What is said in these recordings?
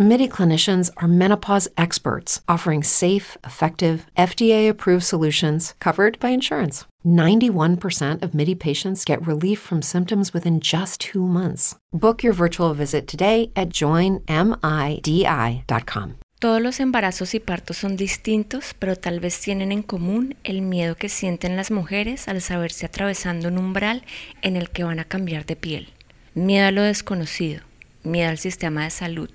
MIDI clinicians are menopause experts offering safe, effective, FDA approved solutions covered by insurance. 91% of MIDI patients get relief from symptoms within just two months. Book your virtual visit today at joinmidi.com. Todos los embarazos y partos son distintos, pero tal vez tienen en común el miedo que sienten las mujeres al saberse atravesando un umbral en el que van a cambiar de piel. Miedo a lo desconocido, miedo al sistema de salud,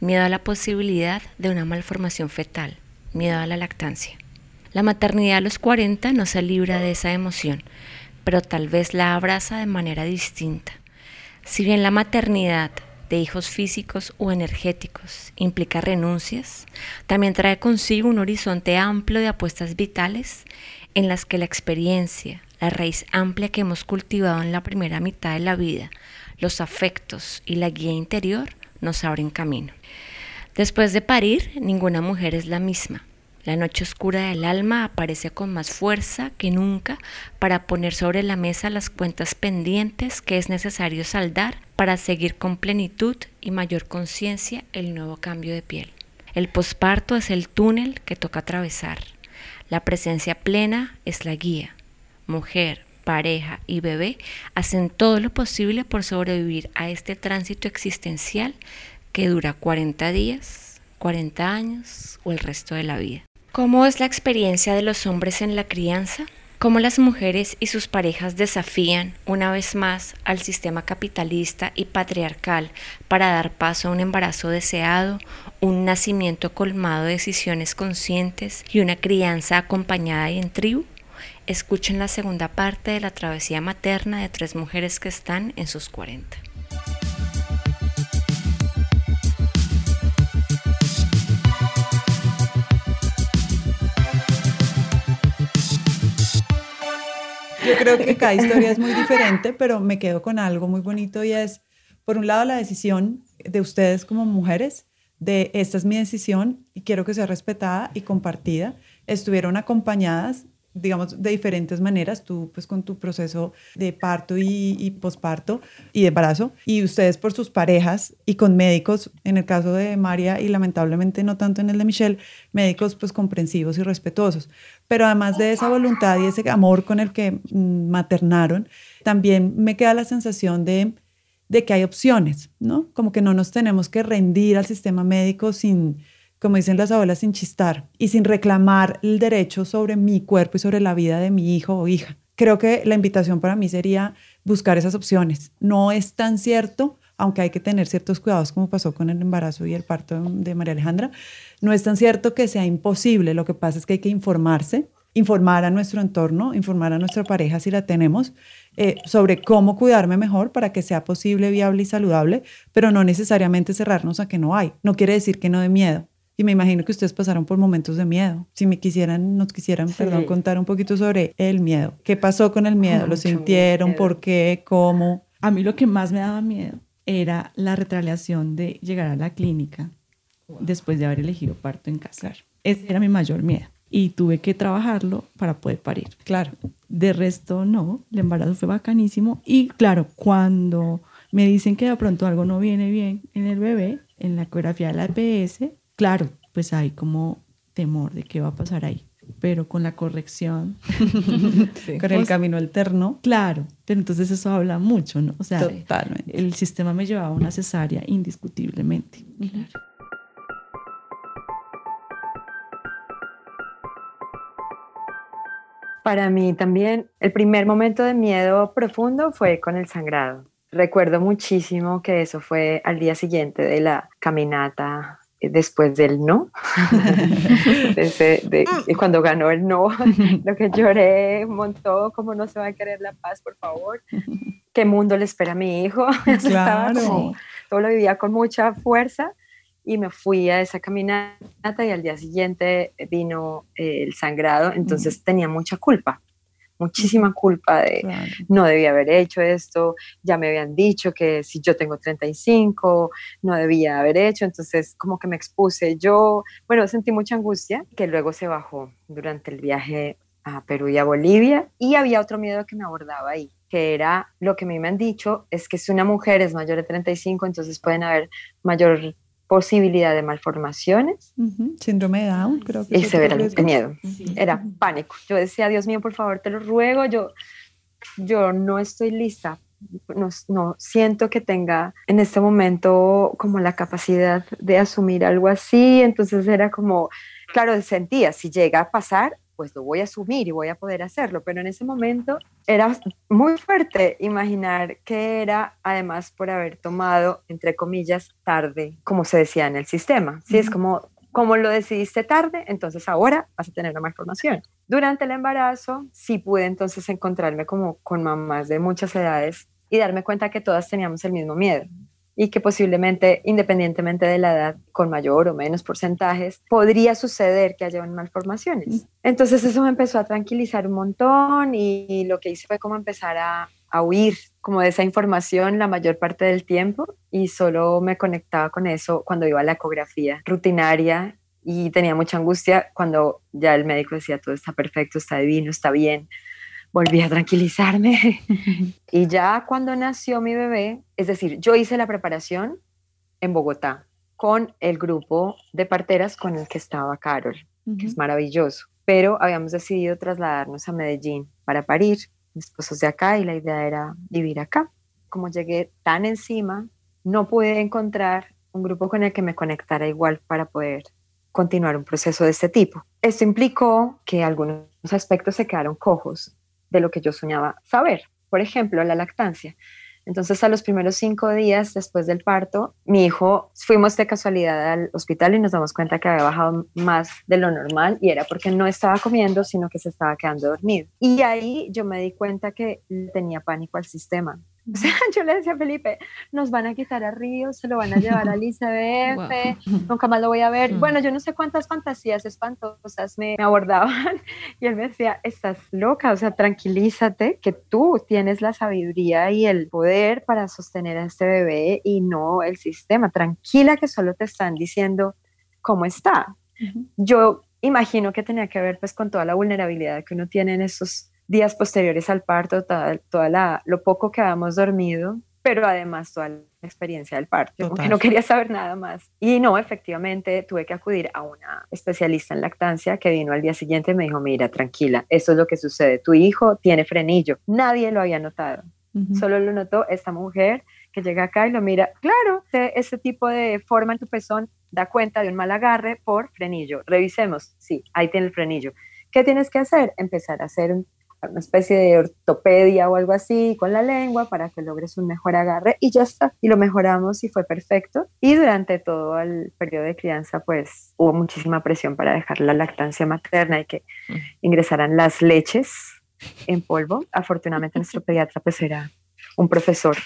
miedo a la posibilidad de una malformación fetal, miedo a la lactancia. La maternidad a los 40 no se libra de esa emoción, pero tal vez la abraza de manera distinta. Si bien la maternidad de hijos físicos o energéticos implica renuncias, también trae consigo un horizonte amplio de apuestas vitales en las que la experiencia, la raíz amplia que hemos cultivado en la primera mitad de la vida, los afectos y la guía interior nos abren camino. Después de parir, ninguna mujer es la misma. La noche oscura del alma aparece con más fuerza que nunca para poner sobre la mesa las cuentas pendientes que es necesario saldar para seguir con plenitud y mayor conciencia el nuevo cambio de piel. El posparto es el túnel que toca atravesar. La presencia plena es la guía. Mujer, pareja y bebé hacen todo lo posible por sobrevivir a este tránsito existencial que dura 40 días, 40 años o el resto de la vida. ¿Cómo es la experiencia de los hombres en la crianza? ¿Cómo las mujeres y sus parejas desafían una vez más al sistema capitalista y patriarcal para dar paso a un embarazo deseado, un nacimiento colmado de decisiones conscientes y una crianza acompañada y en tribu? Escuchen la segunda parte de la travesía materna de tres mujeres que están en sus 40. Yo creo que cada historia es muy diferente, pero me quedo con algo muy bonito y es, por un lado, la decisión de ustedes como mujeres, de esta es mi decisión y quiero que sea respetada y compartida. Estuvieron acompañadas digamos, de diferentes maneras, tú pues con tu proceso de parto y, y posparto y de embarazo, y ustedes por sus parejas y con médicos, en el caso de María y lamentablemente no tanto en el de Michelle, médicos pues comprensivos y respetuosos. Pero además de esa voluntad y ese amor con el que mm, maternaron, también me queda la sensación de de que hay opciones, ¿no? Como que no nos tenemos que rendir al sistema médico sin, como dicen las abuelas, sin chistar y sin reclamar el derecho sobre mi cuerpo y sobre la vida de mi hijo o hija. Creo que la invitación para mí sería buscar esas opciones. No es tan cierto, aunque hay que tener ciertos cuidados como pasó con el embarazo y el parto de María Alejandra, no es tan cierto que sea imposible. Lo que pasa es que hay que informarse, informar a nuestro entorno, informar a nuestra pareja si la tenemos, eh, sobre cómo cuidarme mejor para que sea posible, viable y saludable, pero no necesariamente cerrarnos a que no hay. No quiere decir que no de miedo. Y me imagino que ustedes pasaron por momentos de miedo. Si me quisieran, nos quisieran, perdón, contar un poquito sobre el miedo. ¿Qué pasó con el miedo? ¿Lo sintieron? ¿Por qué? ¿Cómo? A mí lo que más me daba miedo era la retaliación de llegar a la clínica después de haber elegido parto en casa. Ese era mi mayor miedo y tuve que trabajarlo para poder parir. Claro. De resto, no, el embarazo fue bacanísimo y claro, cuando me dicen que de pronto algo no viene bien en el bebé, en la ecografía de la EPS, claro, pues hay como temor de qué va a pasar ahí. Pero con la corrección, con el camino alterno. Claro, pero entonces eso habla mucho, ¿no? O sea, Totalmente. el sistema me llevaba a una cesárea indiscutiblemente. Para mí también el primer momento de miedo profundo fue con el sangrado. Recuerdo muchísimo que eso fue al día siguiente de la caminata después del no, de, cuando ganó el no, lo que lloré un montón, como no se va a querer la paz, por favor, qué mundo le espera a mi hijo, claro. todo lo vivía con mucha fuerza y me fui a esa caminata y al día siguiente vino eh, el sangrado, entonces tenía mucha culpa, muchísima culpa de no debía haber hecho esto, ya me habían dicho que si yo tengo 35, no debía haber hecho, entonces como que me expuse yo, bueno, sentí mucha angustia que luego se bajó durante el viaje a Perú y a Bolivia y había otro miedo que me abordaba ahí que era lo que a mí me han dicho, es que si una mujer es mayor de 35, entonces pueden haber mayor posibilidad de malformaciones. Síndrome de Down, creo que. Y severamente miedo. Era pánico. Yo decía, Dios mío, por favor, te lo ruego, yo, yo no estoy lista. No, no siento que tenga en este momento como la capacidad de asumir algo así. Entonces era como, claro, sentía, si llega a pasar, pues lo voy a asumir y voy a poder hacerlo. Pero en ese momento era muy fuerte imaginar que era, además, por haber tomado, entre comillas, tarde, como se decía en el sistema. Si es como, como lo decidiste tarde, entonces ahora vas a tener una malformación. Durante el embarazo, sí pude entonces encontrarme como con mamás de muchas edades y darme cuenta que todas teníamos el mismo miedo y que posiblemente, independientemente de la edad, con mayor o menos porcentajes, podría suceder que haya malformaciones. Entonces eso me empezó a tranquilizar un montón y, lo que hice fue como empezar a, a huir como de esa información la mayor parte del tiempo y solo me conectaba con eso cuando iba a la ecografía rutinaria y tenía mucha angustia cuando ya el médico decía todo está perfecto, está divino, está bien volví a tranquilizarme. y ya cuando nació mi bebé, es decir, yo hice la preparación en Bogotá con el grupo de parteras con el que estaba Carol, que es maravilloso, pero habíamos decidido trasladarnos a Medellín para parir. Mi esposo es de acá y la idea era vivir acá. Como llegué tan encima, no pude encontrar un grupo con el que me conectara igual para poder continuar un proceso de este tipo. Esto implicó que algunos aspectos se quedaron cojos de lo que yo soñaba saber. Por ejemplo, la lactancia. Entonces, a los primeros cinco días después del parto, mi hijo, fuimos de casualidad al hospital y nos damos cuenta que había bajado más de lo normal y era porque no estaba comiendo, sino que se estaba quedando dormido. Y ahí yo me di cuenta que tenía pánico al sistema. O sea, yo le decía a Felipe, nos van a quitar a Río, se lo van a llevar al ICBF, nunca más lo voy a ver. Mm. Bueno, yo no sé cuántas fantasías espantosas me, abordaban y él me decía, estás loca, o sea, tranquilízate, que tú tienes la sabiduría y el poder para sostener a este bebé y no el sistema. Tranquila que solo te están diciendo cómo está. Yo imagino que tenía que ver pues con toda la vulnerabilidad que uno tiene en esos días posteriores al parto, toda, toda la, lo poco que habíamos dormido, pero además toda la experiencia del parto, no quería saber nada más. Y no, efectivamente, tuve que acudir a una especialista en lactancia que vino al día siguiente y me dijo, mira, tranquila, eso es lo que sucede, tu hijo tiene frenillo. Nadie lo había notado, solo lo notó esta mujer que llega acá y lo mira, claro, ese tipo de forma en tu pezón da cuenta de un mal agarre por frenillo. Revisemos, sí, ahí tiene el frenillo. ¿Qué tienes que hacer? Empezar a hacer un una especie de ortopedia o algo así con la lengua para que logres un mejor agarre y ya está. Y lo mejoramos y fue perfecto. Y durante todo el periodo de crianza, pues hubo muchísima presión para dejar la lactancia materna y que ingresaran las leches en polvo. Afortunadamente nuestro pediatra pues era un profesor.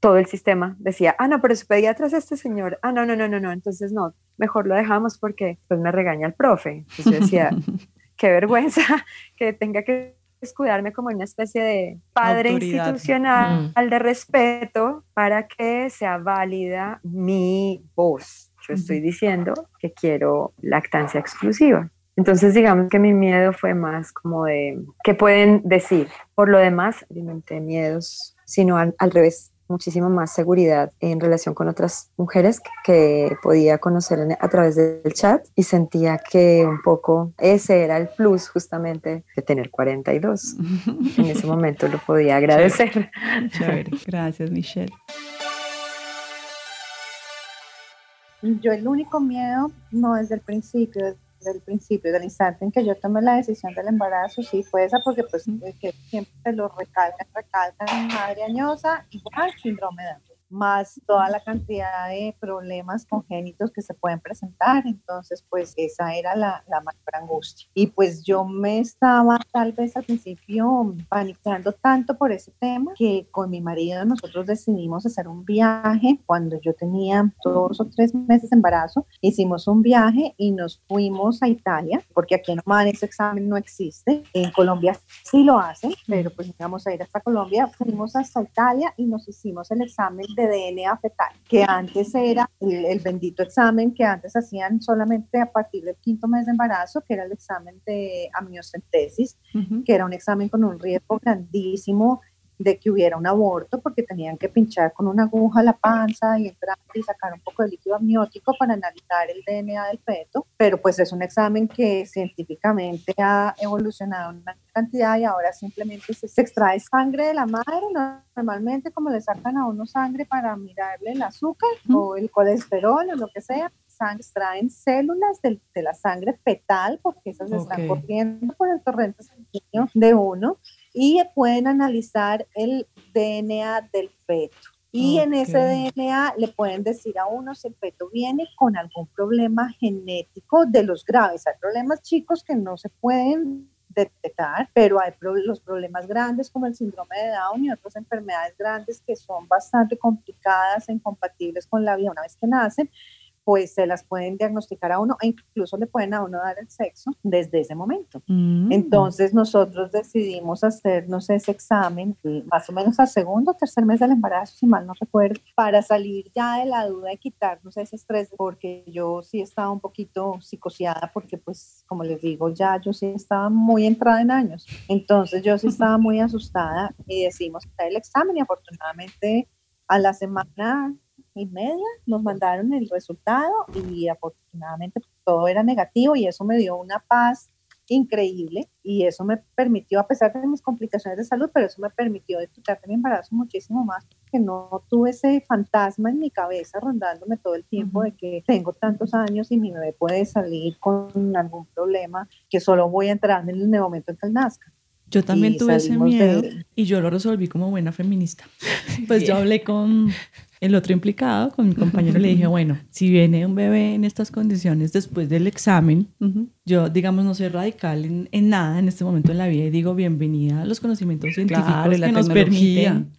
Todo el sistema decía, ah, no, pero su pediatra es este señor. Ah, no, no, no, no, no. Entonces no, mejor lo dejamos porque pues me regaña el profe. Entonces yo decía, qué vergüenza que tenga que cuidarme como una especie de padre institucional mm. de respeto para que sea válida mi voz. Yo estoy diciendo que quiero lactancia exclusiva. Entonces, digamos que mi miedo fue más como de, ¿qué pueden decir? Por lo demás, alimenté miedos, sino al revés, muchísima más seguridad en relación con otras mujeres que, podía conocer a través del chat y sentía que un poco ese era el plus justamente de tener 42. en ese momento lo podía agradecer. Gracias, Michelle. Yo el único miedo no es del principio, del principio, del instante en que yo tomé la decisión del embarazo, sí fue esa, porque pues que siempre lo recalcan, recalcan, madre añosa, igual síndrome de más toda la cantidad de problemas congénitos que se pueden presentar. Entonces, pues esa era la, la mayor angustia. Y pues yo me estaba tal vez al principio panicando tanto por ese tema que con mi marido nosotros decidimos hacer un viaje cuando yo tenía dos o tres meses de embarazo. Hicimos un viaje y nos fuimos a Italia, porque aquí en Oman ese examen no existe. En Colombia sí lo hacen, pero pues íbamos a ir hasta Colombia. Fuimos hasta Italia y nos hicimos el examen de DNA fetal, que antes era el, bendito examen que antes hacían solamente a partir del quinto mes de embarazo, que era el examen de amniocentesis, que era un examen con un riesgo grandísimo de que hubiera un aborto porque tenían que pinchar con una aguja la panza y entrar y sacar un poco de líquido amniótico para analizar el DNA del feto, pero pues es un examen que científicamente ha evolucionado una cantidad y ahora simplemente se, extrae sangre de la madre, normalmente como le sacan a uno sangre para mirarle el azúcar o el colesterol o lo que sea, extraen células de, de, la sangre fetal, porque esas están corriendo por el torrente sanguíneo de uno, y pueden analizar el DNA del feto. Y en ese DNA le pueden decir a uno si el feto viene con algún problema genético de los graves. Hay problemas chicos que no se pueden detectar, pero hay los problemas grandes como el síndrome de Down y otras enfermedades grandes que son bastante complicadas e incompatibles con la vida una vez que nacen pues se las pueden diagnosticar a uno e incluso le pueden a uno dar el sexo desde ese momento. Mm. Entonces nosotros decidimos hacernos ese examen más o menos al segundo o tercer mes del embarazo, si mal no recuerdo, para salir ya de la duda y quitarnos ese estrés, porque yo sí estaba un poquito psicoseada, porque pues como les digo, ya yo sí estaba muy entrada en años. Entonces yo sí estaba muy asustada y decidimos hacer el examen y afortunadamente a la semana y media nos mandaron el resultado y afortunadamente todo era negativo y eso me dio una paz increíble y eso me permitió, a pesar de mis complicaciones de salud, pero eso me permitió disfrutar de mi embarazo muchísimo más, porque no tuve ese fantasma en mi cabeza rondándome todo el tiempo de que tengo tantos años y mi bebé puede salir con algún problema que solo voy a entrar en el momento en que él nazca. Yo también tuve ese miedo y yo lo resolví como buena feminista. Pues yo hablé con el otro implicado, con mi compañero, le dije, bueno, si viene un bebé en estas condiciones después del examen, yo, digamos, no soy radical en, en, nada en este momento en la vida y digo, bienvenida a los conocimientos científicos que nos permiten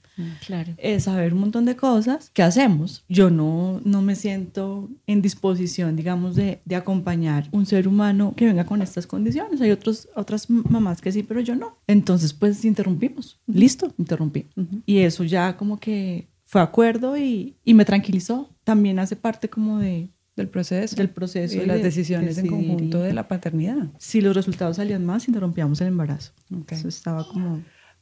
claro. Eh, saber un montón de cosas. ¿Qué hacemos? Yo no, no me siento en disposición, digamos, de, de acompañar un ser humano que venga con estas condiciones. Hay otros, otras mamás que sí, pero yo no. Entonces, pues interrumpimos. Listo, interrumpí. Y eso ya como que fue acuerdo y, y, me tranquilizó. También hace parte como de del proceso. Del proceso. Y las decisiones en conjunto de la paternidad. Si los resultados salían más, interrumpíamos el embarazo. Eso estaba como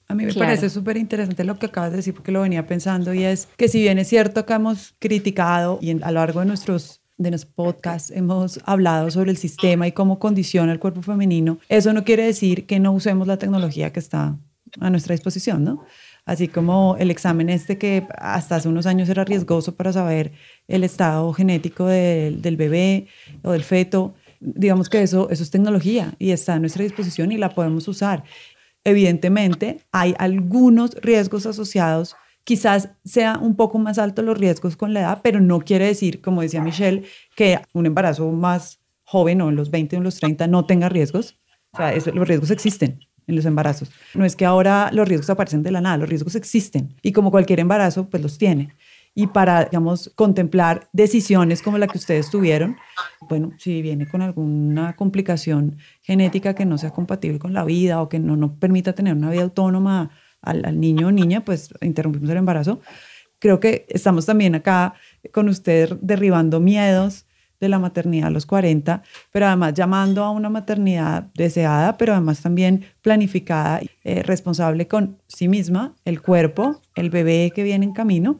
a mí me parece súper interesante lo que acabas de decir porque lo venía pensando y es que si bien es cierto que hemos criticado y a lo largo de nuestros de los podcasts hemos hablado sobre el sistema y cómo condiciona el cuerpo femenino, eso no quiere decir que no usemos la tecnología que está a nuestra disposición, ¿no? Así como el examen este que hasta hace unos años era riesgoso para saber el estado genético del bebé o del feto, digamos que eso, eso es tecnología y está a nuestra disposición y la podemos usar. Evidentemente, hay algunos riesgos asociados. Quizás sea un poco más alto los riesgos con la edad, pero no quiere decir, como decía Michelle, que un embarazo más joven o en los 20 o en los 30 no tenga riesgos. O sea, los riesgos existen en los embarazos. No es que ahora los riesgos aparecen de la nada, los riesgos existen y como cualquier embarazo, pues los tiene y para, digamos, contemplar decisiones como la que ustedes tuvieron. Bueno, si viene con alguna complicación genética que no sea compatible con la vida o que no nos permita tener una vida autónoma al, niño o niña, pues interrumpimos el embarazo. Creo que estamos también acá con ustedes derribando miedos de la maternidad a los 40, pero además llamando a una maternidad deseada, pero además también planificada, eh, responsable con sí misma, el cuerpo, el bebé que viene en camino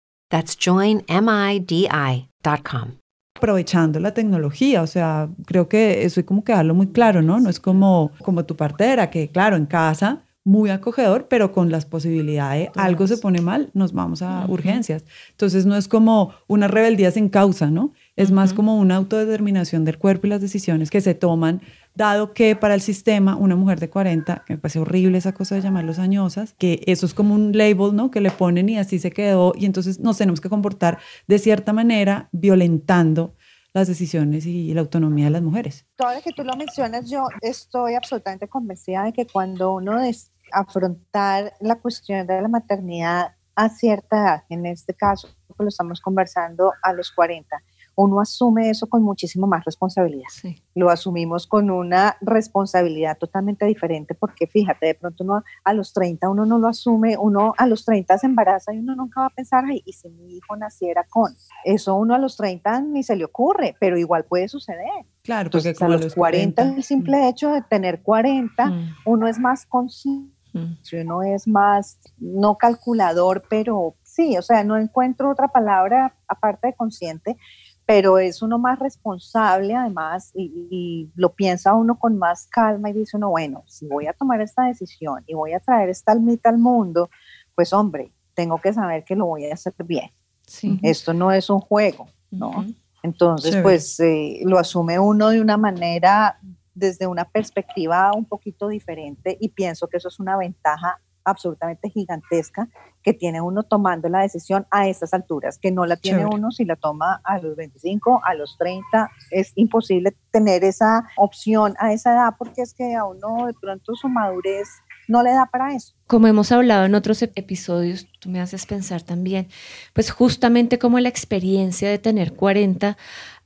That's joinmidi.com. aprovechando la tecnología, o sea, creo que eso hay como que darlo muy claro, ¿no? No es como, como tu partera, que claro, en casa muy acogedor, pero con las posibilidades de algo se pone mal, nos vamos a urgencias. Entonces no es como una rebeldía sin causa, ¿no? Es más como una autodeterminación del cuerpo y las decisiones que se toman, dado que para el sistema una mujer de 40, que me parece horrible esa cosa de llamarlos añosas, que eso es como un label, ¿no? Que le ponen y así se quedó y entonces nos tenemos que comportar de cierta manera violentando las decisiones y la autonomía de las mujeres. Lo que tú lo mencionas, yo estoy absolutamente convencida de que cuando uno es afrontar la cuestión de la maternidad a cierta edad, en este caso lo estamos conversando a los 40, uno asume eso con muchísimo más responsabilidad. Lo asumimos con una responsabilidad totalmente diferente porque fíjate, de pronto uno a los 30 uno no lo asume, uno a los 30 se embaraza y uno nunca va a pensar, ay, ¿y si mi hijo naciera con? Eso uno a los 30 ni se le ocurre, pero igual puede suceder. Claro, porque Entonces, a los 40, el simple hecho de tener 40, Mm. uno es más consciente, Mm. uno es más, no calculador, pero sí, o sea, no encuentro otra palabra aparte de consciente, pero es uno más responsable además y, y lo piensa uno con más calma y dice uno, bueno, si voy a tomar esta decisión y voy a traer esta almita al mundo, pues hombre, tengo que saber que lo voy a hacer bien. Sí. Esto no es un juego, ¿no? Entonces, Chévere. pues eh, lo asume uno de una manera, desde una perspectiva un poquito diferente y pienso que eso es una ventaja absolutamente gigantesca que tiene uno tomando la decisión a estas alturas, que no la tiene Chévere. uno si la toma a los 25, a los 30, es imposible tener esa opción a esa edad porque es que a uno de pronto su madurez no le da para eso. Como hemos hablado en otros ep- episodios, tú me haces pensar también, pues justamente como la experiencia de tener 40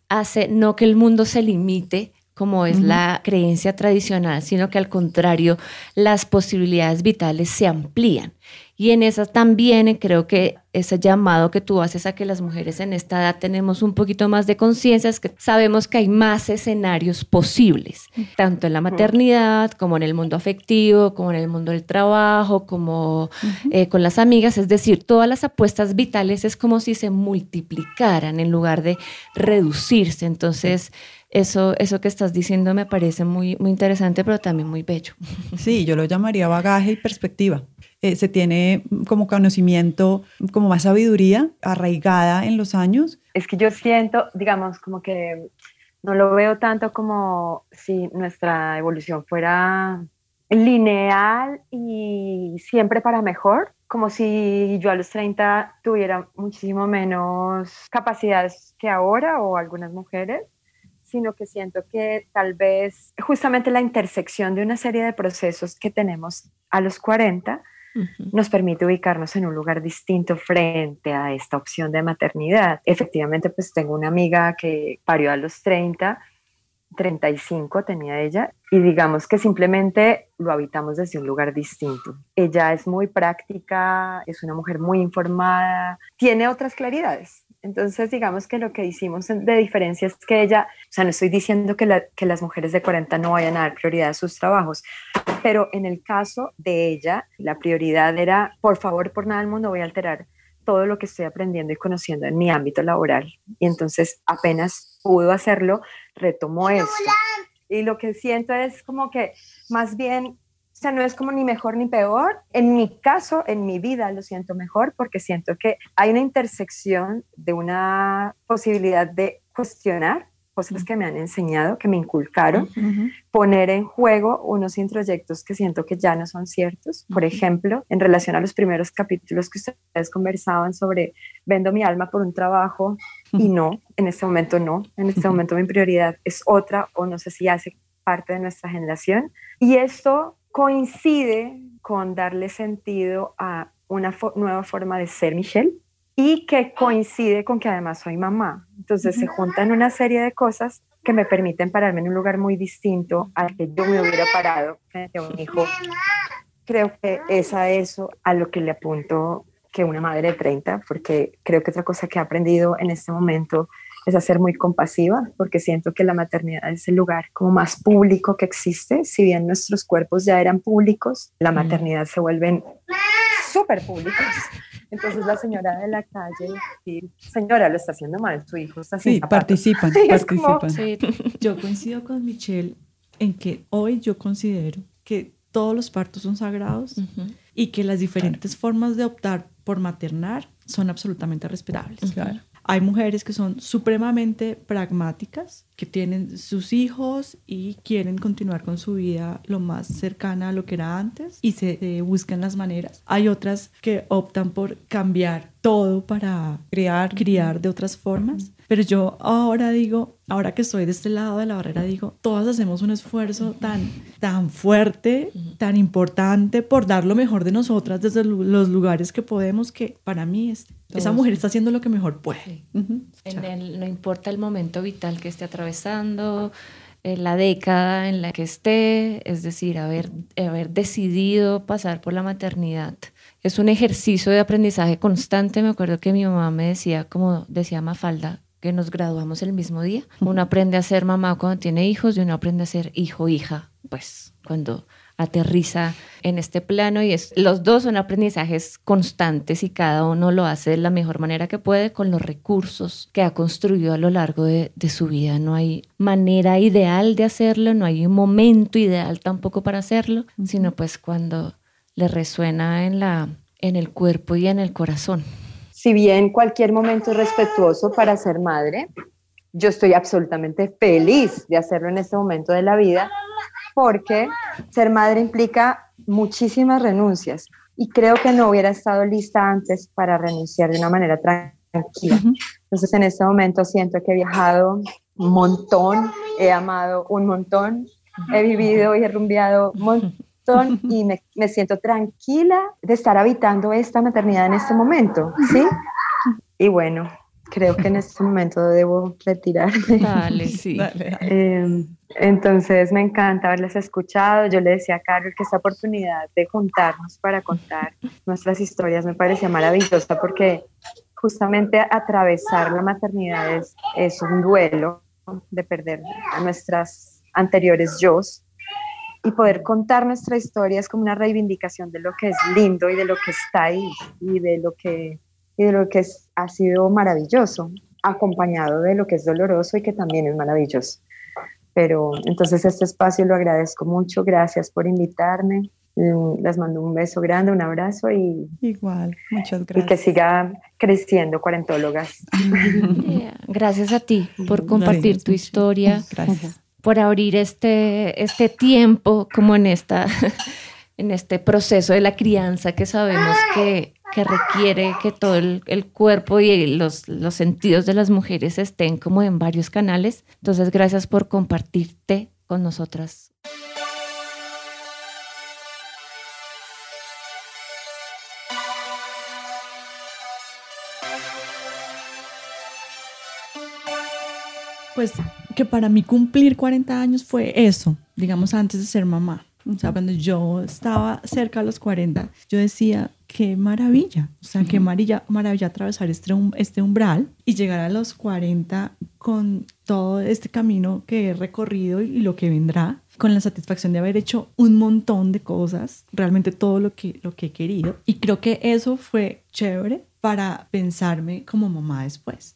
hace no que el mundo se limite como es la creencia tradicional, sino que al contrario, las posibilidades vitales se amplían. Y en esa también creo que ese llamado que tú haces a que las mujeres en esta edad tenemos un poquito más de conciencia, es que sabemos que hay más escenarios posibles, tanto en la maternidad como en el mundo afectivo, como en el mundo del trabajo, como eh, con las amigas. Es decir, todas las apuestas vitales es como si se multiplicaran en lugar de reducirse. Entonces, eso, eso que estás diciendo me parece muy, muy interesante, pero también muy bello. Sí, yo lo llamaría bagaje y perspectiva. Eh, se tiene como conocimiento, como más sabiduría arraigada en los años. Es que yo siento, digamos, como que no lo veo tanto como si nuestra evolución fuera lineal y siempre para mejor, como si yo a los 30 tuviera muchísimo menos capacidades que ahora o algunas mujeres, sino que siento que tal vez justamente la intersección de una serie de procesos que tenemos a los 40 nos permite ubicarnos en un lugar distinto frente a esta opción de maternidad. Efectivamente, pues tengo una amiga que parió a los 30, 35 tenía ella, y digamos que simplemente lo habitamos desde un lugar distinto. Ella es muy práctica, es una mujer muy informada, tiene otras claridades. Entonces, digamos que lo que hicimos de diferencia es que ella, o sea, no estoy diciendo que, la, que las mujeres de 40 no vayan a dar prioridad a sus trabajos, pero en el caso de ella, la prioridad era, por favor, por nada del mundo voy a alterar todo lo que estoy aprendiendo y conociendo en mi ámbito laboral. Y entonces apenas pudo hacerlo, retomó esto. Y lo que siento es como que más bien, o sea, no es como ni mejor ni peor. En mi caso, en mi vida lo siento mejor porque siento que hay una intersección de una posibilidad de cuestionar cosas que me han enseñado, que me inculcaron, poner en juego unos introyectos que siento que ya no son ciertos. Por ejemplo, en relación a los primeros capítulos que ustedes conversaban sobre vendo mi alma por un trabajo y no, en este momento no, en este momento mi prioridad es otra o no sé si hace parte de nuestra generación. Y esto coincide con darle sentido a una nueva forma de ser Michelle y que coincide con que además soy mamá. Entonces se juntan una serie de cosas que me permiten pararme en un lugar muy distinto al que yo me hubiera parado frente a un hijo. Creo que es a eso a lo que le apunto que una madre de 30, porque creo que otra cosa que he aprendido en este momento es a ser muy compasiva, porque siento que la maternidad es el lugar como más público que existe. Si bien nuestros cuerpos ya eran públicos, la maternidad se vuelven súper públicos. Entonces la señora de la calle, señora, lo está haciendo mal, su hijo está Sí, participan, participan. Yo coincido con Michelle en que hoy yo considero que todos los partos son sagrados y que las diferentes formas de optar por maternar son absolutamente respetables. Claro. Hay mujeres que son supremamente pragmáticas, que tienen sus hijos y quieren continuar con su vida lo más cercana a lo que era antes y se eh, buscan las maneras. Hay otras que optan por cambiar todo para criar, criar de otras formas. Pero yo ahora digo, ahora que estoy de este lado de la barrera, digo, todas hacemos un esfuerzo tan, tan fuerte, tan importante por dar lo mejor de nosotras desde los lugares que podemos, que para mí es, esa mujer está haciendo lo que mejor puede. no importa el momento vital que esté atravesando, eh, la década en la que esté, es decir, haber, haber decidido pasar por la maternidad es un ejercicio de aprendizaje constante. Me acuerdo que mi mamá me decía, como decía Mafalda, que nos graduamos el mismo día. Uno aprende a ser mamá cuando tiene hijos y uno aprende a ser hijo, hija, pues cuando aterriza en este plano y es, los dos son aprendizajes constantes y cada uno lo hace de la mejor manera que puede con los recursos que ha construido a lo largo de, de su vida. No hay manera ideal de hacerlo, no hay un momento ideal tampoco para hacerlo, sino pues cuando le resuena en, la, en el cuerpo y en el corazón. Si bien cualquier momento es respetuoso para ser madre, yo estoy absolutamente feliz de hacerlo en este momento de la vida porque ser madre implica muchísimas renuncias y creo que no hubiera estado lista antes para renunciar de una manera tranquila. Entonces en este momento siento que he viajado un montón, he amado un montón, he vivido y he rumbeado un montón y me, me, siento tranquila de estar habitando esta maternidad en este momento, ¿sí? Y bueno, creo que en este momento debo retirarme. Dale, sí. Em, entonces me encanta haberles escuchado. Yo le decía a Carol que esta oportunidad de juntarnos para contar nuestras historias me parecía maravillosa porque justamente atravesar la maternidad es, es un duelo de perder a nuestras anteriores yo y poder contar nuestra historia es como una reivindicación de lo que es lindo y de lo que está ahí y de lo que, y de lo que es, ha sido maravilloso, acompañado de lo que es doloroso y que también es maravilloso. Pero entonces este espacio lo agradezco mucho, gracias por invitarme. Mm, les mando un beso grande, un abrazo y igual, muchas gracias. Y que siga creciendo cuarentólogas. Gracias a ti por compartir tu historia. Gracias por abrir este, este tiempo como en, esta, en este proceso de la crianza que sabemos que, que requiere que todo el, cuerpo y los, los, sentidos de las mujeres estén como en varios canales. Entonces, gracias por compartirte con nosotras. Pues que para mí cumplir 40 años fue eso, digamos, antes de ser mamá. O sea, cuando yo estaba cerca de los 40, yo decía, qué maravilla, o sea, qué maravilla, maravilla atravesar este, este umbral y llegar a los 40 con todo este camino que he recorrido y lo que vendrá, con la satisfacción de haber hecho un montón de cosas, realmente todo lo que, lo que he querido. Y creo que eso fue chévere para pensarme como mamá después.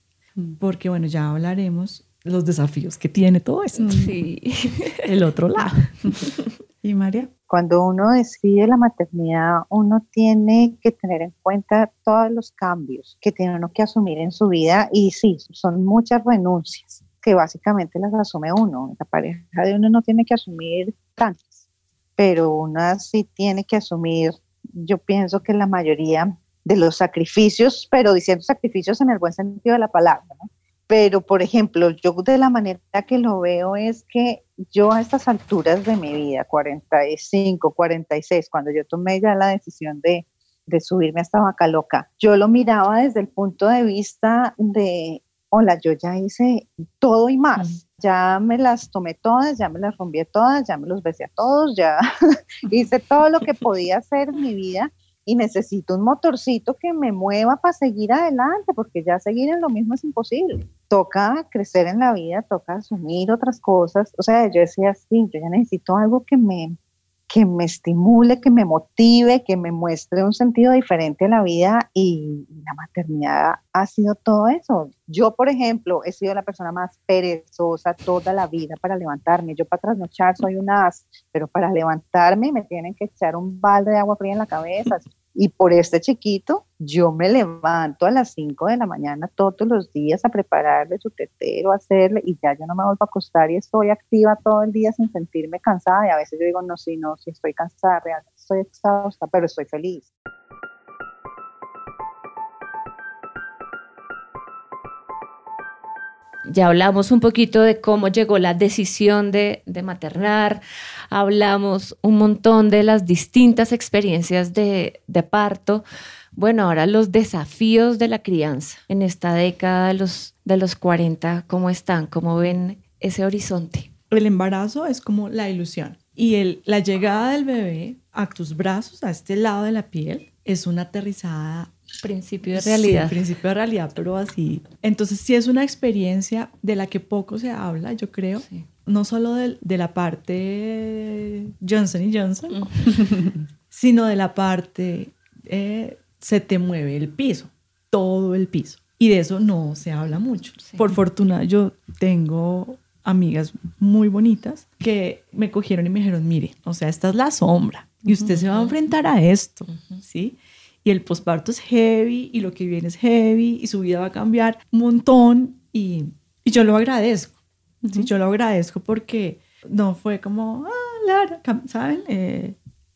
Porque bueno, ya hablaremos los desafíos que tiene todo esto. Sí. El otro lado. ¿Y María? Cuando uno decide la maternidad, uno tiene que tener en cuenta todos los cambios que tiene uno que asumir en su vida y sí, son muchas renuncias que básicamente las asume uno. La pareja de uno no tiene que asumir tantas, pero uno sí tiene que asumir, yo pienso que la mayoría de los sacrificios, pero diciendo sacrificios en el buen sentido de la palabra, ¿no? Pero, por ejemplo, yo de la manera que lo veo es que yo a estas alturas de mi vida, 45, 46, cuando yo tomé ya la decisión de, de subirme a esta vaca loca. Yo lo miraba desde el punto de vista de, hola, yo ya hice todo y más. Ya me las tomé todas, ya me las rompí todas, ya me los besé a todos, ya hice todo lo que podía hacer en mi vida y necesito un motorcito que me mueva para seguir adelante, porque ya seguir en lo mismo es imposible. Toca crecer en la vida, toca asumir otras cosas. O sea, yo decía, sí, yo ya necesito algo que me, que me estimule, que me motive, que me muestre un sentido diferente a la vida y la maternidad ha sido todo eso. Yo, por ejemplo, he sido la persona más perezosa toda la vida para levantarme. Yo para trasnochar soy un as, pero para levantarme me tienen que echar un balde de agua fría en la cabeza. Y por este chiquito, yo me levanto a las 5 de la mañana todos los días a prepararle su tetero, a hacerle, y ya yo no me vuelvo a acostar y estoy activa todo el día sin sentirme cansada. Y a veces yo digo, no, sí, no, sí estoy cansada, realmente estoy exhausta, pero estoy feliz. Ya hablamos un poquito de cómo llegó la decisión de, maternar, hablamos un montón de las distintas experiencias de, parto. Bueno, ahora los desafíos de la crianza en esta década de los, de los 40, ¿cómo están? ¿Cómo ven ese horizonte? El embarazo es como la ilusión y la llegada del bebé a tus brazos, a este lado de la piel, es una aterrizada Principio de realidad. Sí, principio de realidad, pero así. Entonces sí es una experiencia de la que poco se habla, yo creo. No solo de, de, la parte Johnson y Johnson, sino de la parte eh, se te mueve el piso, todo el piso. Y de eso no se habla mucho. Por fortuna yo tengo amigas muy bonitas que me cogieron y me dijeron, mire, o sea, esta es la sombra y usted se va a enfrentar a esto, ¿sí? Y el posparto es heavy y lo que viene es heavy y su vida va a cambiar un montón y, y yo lo agradezco. ¿sí? Yo lo agradezco porque no fue como, ah, Lara, ¿saben? Eh,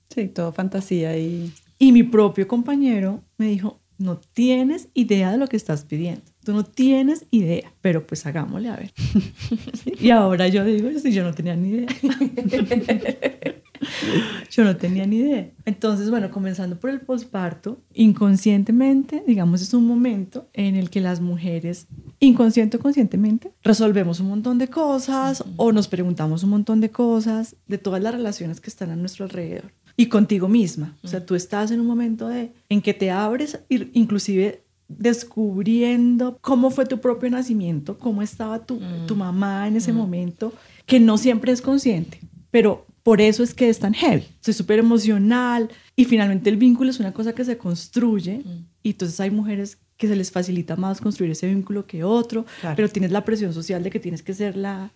sí, todo fantasía y... Y mi propio compañero me dijo, no tienes idea de lo que estás pidiendo. Tú no tienes idea, pero pues hagámosle a ver. Y ahora yo digo, sí, yo no tenía ni idea. Yo no tenía ni idea. Entonces, bueno, comenzando por el posparto, inconscientemente, digamos, es un momento en el que las mujeres, inconsciente o conscientemente, resolvemos un montón de cosas o nos preguntamos un montón de cosas de todas las relaciones que están a nuestro alrededor. Y contigo misma. O sea, tú estás en un momento de, en que te abres, inclusive descubriendo cómo fue tu propio nacimiento, cómo estaba tu, tu mamá en ese momento, que no siempre es consciente, pero por eso es que es tan heavy. Es súper emocional y finalmente el vínculo es una cosa que se construye mm. y entonces hay mujeres que se les facilita más construir ese vínculo que otro, pero tienes la presión social de que tienes que ser la...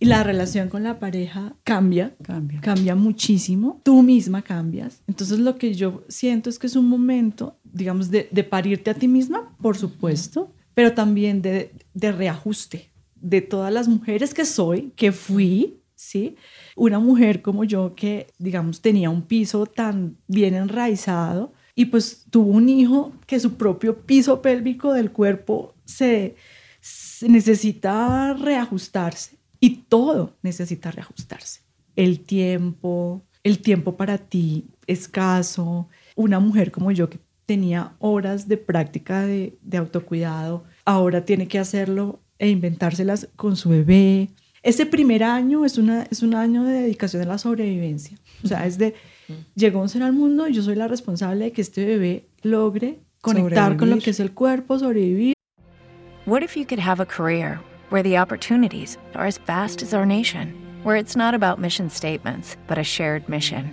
Y la relación con la pareja cambia, cambia, cambia muchísimo. Tú misma cambias. Entonces lo que yo siento es que es un momento, digamos, de, de parirte a ti misma, por supuesto, pero también de, de reajuste de todas las mujeres que soy, que fui, ¿sí? Una mujer como yo que, digamos, tenía un piso tan bien enraizado y pues tuvo un hijo que su propio piso pélvico del cuerpo se, necesita reajustarse y todo necesita reajustarse. El tiempo, el tiempo para ti escaso, una mujer como yo que tenía horas de práctica de, de autocuidado, ahora tiene que hacerlo e inventárselas con su bebé, ese primer año es, una, es un año de dedicación a la sobrevivencia. O sea, es de, llegó un ser al mundo y yo soy la responsable de que este bebé logre conectar con lo que es el cuerpo, sobrevivir. What if you could have a career where the opportunities are as vast as our nation, where it's not about mission statements, but a shared mission?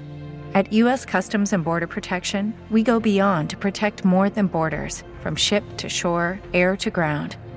At U.S. Customs and Border Protection, we go beyond to protect more than borders, from ship to shore, air to ground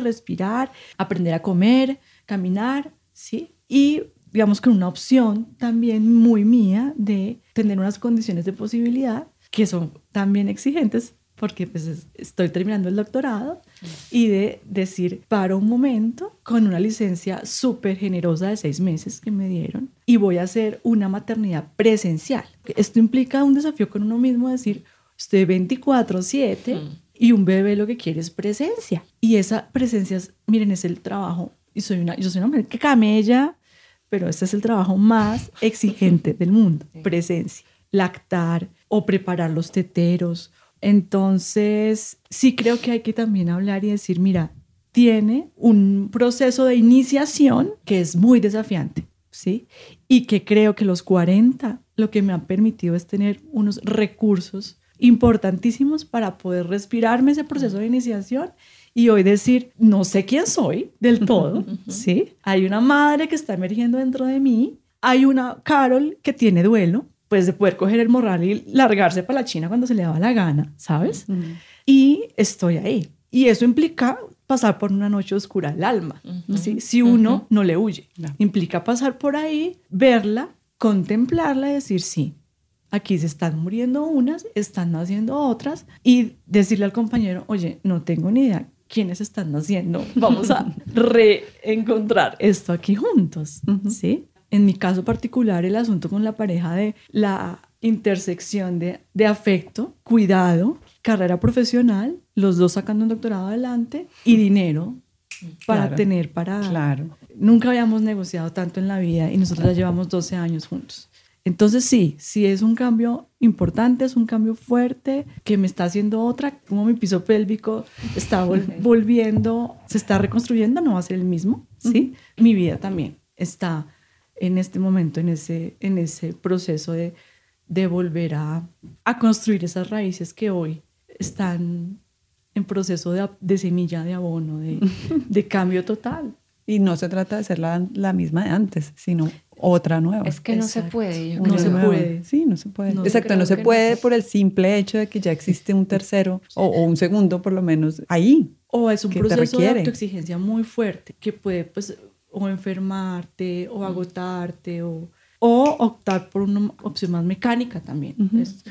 Respirar, aprender a comer, caminar, ¿sí? Y digamos que una opción también muy mía de tener unas condiciones de posibilidad que son también exigentes porque pues estoy terminando el doctorado y de decir, para un momento, con una licencia súper generosa de seis meses que me dieron y voy a hacer una maternidad presencial. Esto implica un desafío con uno mismo, decir, estoy 24/7 y un bebé lo que quiere es presencia. Y esa presencia, es, miren, es el trabajo. Y soy una, yo soy una mujer que camella, pero este es el trabajo más exigente del mundo, presencia. Lactar o preparar los teteros entonces, sí creo que hay que también hablar y decir, mira, tiene un proceso de iniciación que es muy desafiante, ¿sí? Y que creo que los 40 lo que me han permitido es tener unos recursos importantísimos para poder respirarme ese proceso de iniciación y hoy decir, no sé quién soy del todo, ¿sí? Hay una madre que está emergiendo dentro de mí, hay una Carol que tiene duelo, pues de poder coger el morral y largarse para la China cuando se le daba la gana, ¿sabes? Y estoy ahí. Y eso implica pasar por una noche oscura al alma, ¿sí? si uno no le huye. Implica pasar por ahí, verla, contemplarla y decir, sí, aquí se están muriendo unas, están naciendo otras, y decirle al compañero, oye, no tengo ni idea quiénes están naciendo, vamos a reencontrar esto aquí juntos, ¿sí? en mi caso particular, el asunto con la pareja de la intersección de, de afecto, cuidado, carrera profesional, los dos sacando un doctorado adelante y dinero para tener para... Claro. Nunca habíamos negociado tanto en la vida y nosotros ya llevamos 12 años juntos. Entonces sí, sí es un cambio importante, es un cambio fuerte que me está haciendo otra, como mi piso pélvico está volviendo, se está reconstruyendo, no va a ser el mismo, ¿sí? Mi vida también está en este momento, en ese, en ese proceso de, de volver a, a, construir esas raíces que hoy están en proceso de, de semilla, de abono, de, de, cambio total. Y no se trata de ser la, la, misma de antes, sino otra nueva. Es que no se puede. Yo no se puede. Sí, no se puede. Exacto, no se puede por el simple hecho de que ya existe un tercero o, o un segundo por lo menos ahí. O es un proceso de autoexigencia muy fuerte que puede pues o enfermarte o agotarte o, o optar por una opción más mecánica también. es,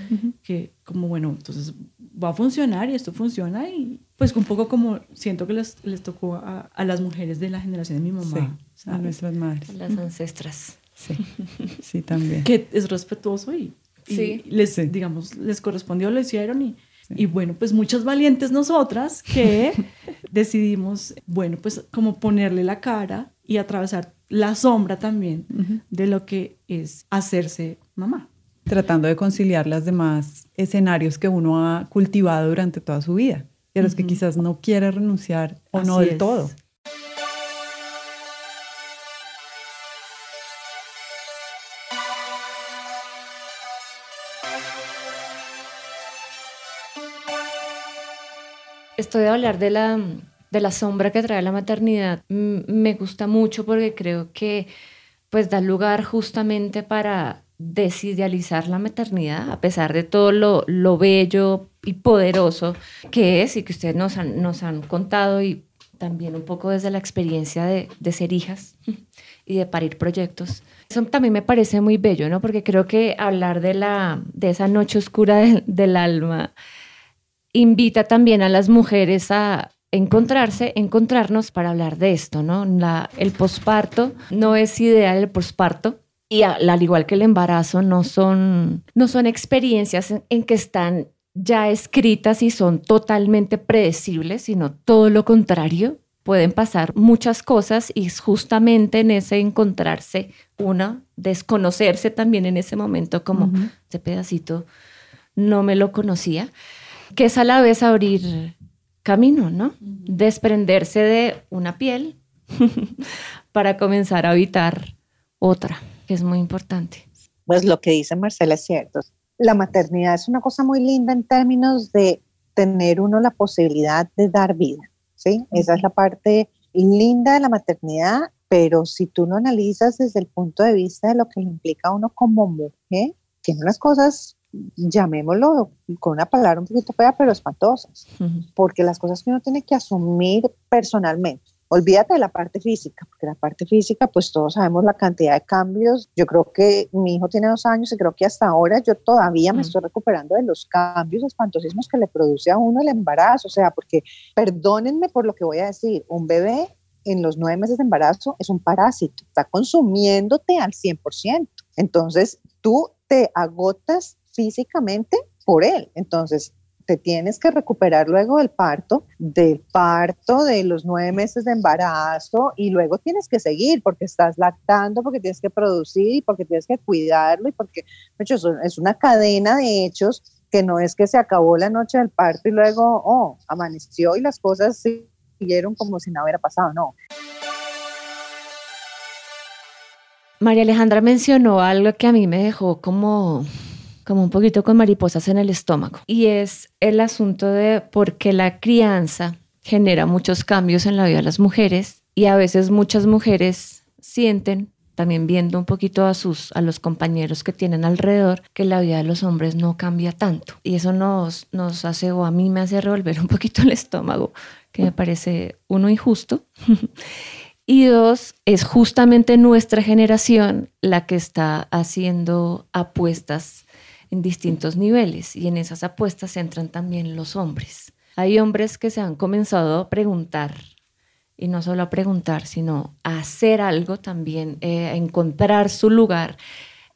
Que como, bueno, entonces va a funcionar y esto funciona y pues un poco como siento que les, les tocó a, a las mujeres de la generación de mi mamá. a nuestras madres. A las ancestras. Sí, sí también. Que es respetuoso y, y les, digamos, les correspondió, lo hicieron y, y bueno, pues muchas valientes nosotras que decidimos, bueno, pues como ponerle la cara y atravesar la sombra también de lo que es hacerse mamá. Tratando de conciliar los demás escenarios que uno ha cultivado durante toda su vida y a los que quizás no quiere renunciar o no del todo. Estoy de hablar de la de la sombra que trae la maternidad me gusta mucho porque creo que pues da lugar justamente para desidealizar la maternidad, a pesar de todo lo, lo bello y poderoso que es y que ustedes nos han, nos han contado y también un poco desde la experiencia de, de ser hijas y de parir proyectos. Eso también me parece muy bello, ¿no? Porque creo que hablar de, la, de esa noche oscura del alma invita también a las mujeres a, encontrarse, encontrarnos para hablar de esto, ¿no? La, el posparto no es ideal el posparto y al igual que el embarazo no son, no son experiencias en, que están ya escritas y son totalmente predecibles, sino todo lo contrario. Pueden pasar muchas cosas y es justamente en ese encontrarse, una, desconocerse también en ese momento como ese pedacito no me lo conocía, que es a la vez abrir camino, ¿no? Desprenderse de una piel para comenzar a habitar otra, que es muy importante. Pues lo que dice Marcela es cierto. La maternidad es una cosa muy linda en términos de tener uno la posibilidad de dar vida, ¿sí? Esa es la parte linda de la maternidad pero si tú lo analizas desde el punto de vista de lo que le implica a uno como mujer, tiene unas cosas, llamémoslo con una palabra un poquito fea, pero espantosas, porque las cosas que uno tiene que asumir personalmente. Olvídate de la parte física, porque la parte física, pues todos sabemos la cantidad de cambios. Yo creo que mi hijo tiene dos años y creo que hasta ahora yo todavía me estoy recuperando de los cambios espantosísimos que le produce a uno el embarazo. O sea, porque perdónenme por lo que voy a decir, un bebé en los nueve meses de embarazo es un parásito, está consumiéndote al 100%. Entonces, tú te agotas físicamente por él. Entonces, te tienes que recuperar luego del parto, del parto, de los nueve meses de embarazo y luego tienes que seguir porque estás lactando, porque tienes que producir y porque tienes que cuidarlo y porque hecho, es una cadena de hechos que no es que se acabó la noche del parto y luego, oh, amaneció y las cosas siguieron como si nada hubiera pasado, no. María Alejandra mencionó algo que a mí me dejó como como un poquito con mariposas en el estómago. Y es el asunto de por qué la crianza genera muchos cambios en la vida de las mujeres y a veces muchas mujeres sienten también viendo un poquito a sus a los compañeros que tienen alrededor que la vida de los hombres no cambia tanto y eso nos nos hace o a mí me hace revolver un poquito el estómago que me parece uno injusto y dos es justamente nuestra generación la que está haciendo apuestas en distintos niveles y en esas apuestas entran también los hombres. Hay hombres que se han comenzado a preguntar, y no solo a preguntar, sino a hacer algo también, eh, a encontrar su lugar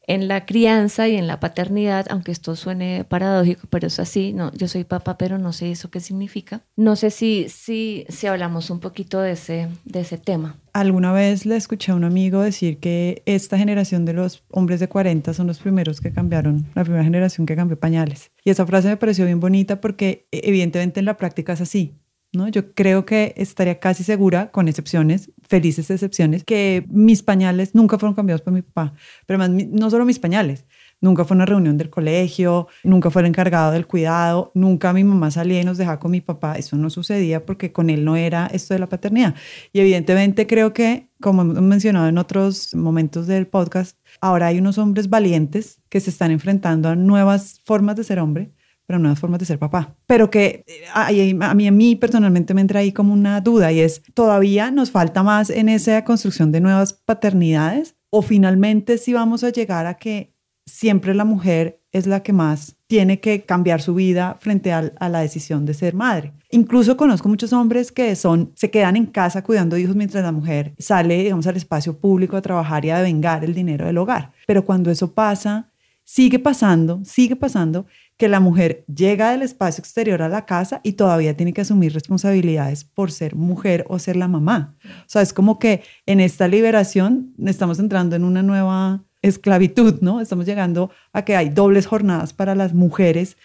en la crianza y en la paternidad, aunque esto suene paradójico, pero es así, no, yo soy papá, pero no sé eso qué significa. No sé si, si, si hablamos un poquito de ese, de ese tema. Alguna vez le escuché a un amigo decir que esta generación de los hombres de 40 son los primeros que cambiaron, la primera generación que cambió pañales. Y esa frase me pareció bien bonita porque e, evidentemente en la práctica es así. ¿No? Yo creo que estaría casi segura, con excepciones, felices excepciones, que mis pañales nunca fueron cambiados por mi papá. Pero además, no solo mis pañales, nunca fue una reunión del colegio, nunca fue el encargado del cuidado, nunca mi mamá salía y nos dejaba con mi papá. Eso no sucedía porque con él no era esto de la paternidad. Y evidentemente creo que, como hemos mencionado en otros momentos del podcast, ahora hay unos hombres valientes que se están enfrentando a nuevas formas de ser hombre pero nuevas formas de ser papá. Pero que eh, a, mí, a mí personalmente me entra ahí como una duda y es, ¿todavía nos falta más en esa construcción de nuevas paternidades? ¿O finalmente si vamos a llegar a que siempre la mujer es la que más tiene que cambiar su vida frente a, a, la decisión de ser madre. Incluso conozco muchos hombres que son, se quedan en casa cuidando hijos mientras la mujer sale, digamos, al espacio público a trabajar y a devengar el dinero del hogar. Pero cuando eso pasa, sigue pasando, sigue pasando que la mujer llega del espacio exterior a la casa y todavía tiene que asumir responsabilidades por ser mujer o ser la mamá. O sea, es como que en esta liberación estamos entrando en una nueva esclavitud, ¿no? Estamos llegando a que hay dobles jornadas para las mujeres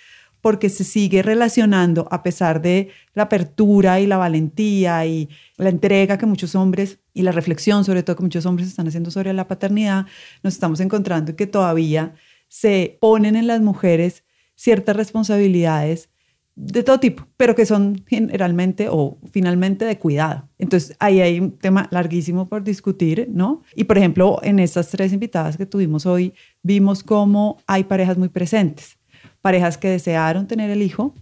porque se sigue relacionando a pesar de la apertura y la valentía y la entrega que muchos hombres y la reflexión sobre todo que muchos hombres están haciendo sobre la paternidad, nos estamos encontrando que todavía se ponen en las mujeres ciertas responsabilidades de todo tipo, pero que son generalmente o finalmente de cuidado. Entonces, ahí hay un tema larguísimo por discutir, ¿no? Y por ejemplo, en estas tres invitadas que tuvimos hoy, vimos cómo hay parejas muy presentes, parejas que desearon tener el hijo,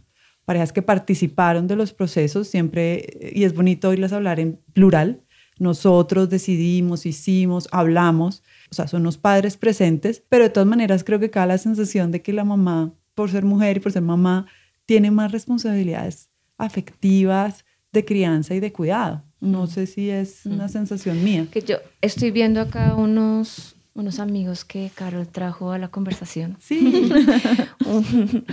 parejas que participaron de los procesos, siempre, y es bonito oírlas hablar en plural, nosotros decidimos, hicimos, hablamos, o sea, son los padres presentes, pero de todas maneras creo que cada la sensación de que la mamá por ser mujer y por ser mamá, tiene más responsabilidades afectivas de crianza y de cuidado. No sé si es una sensación mía. Que yo estoy viendo acá unos, unos amigos que Carol trajo a la conversación. Sí.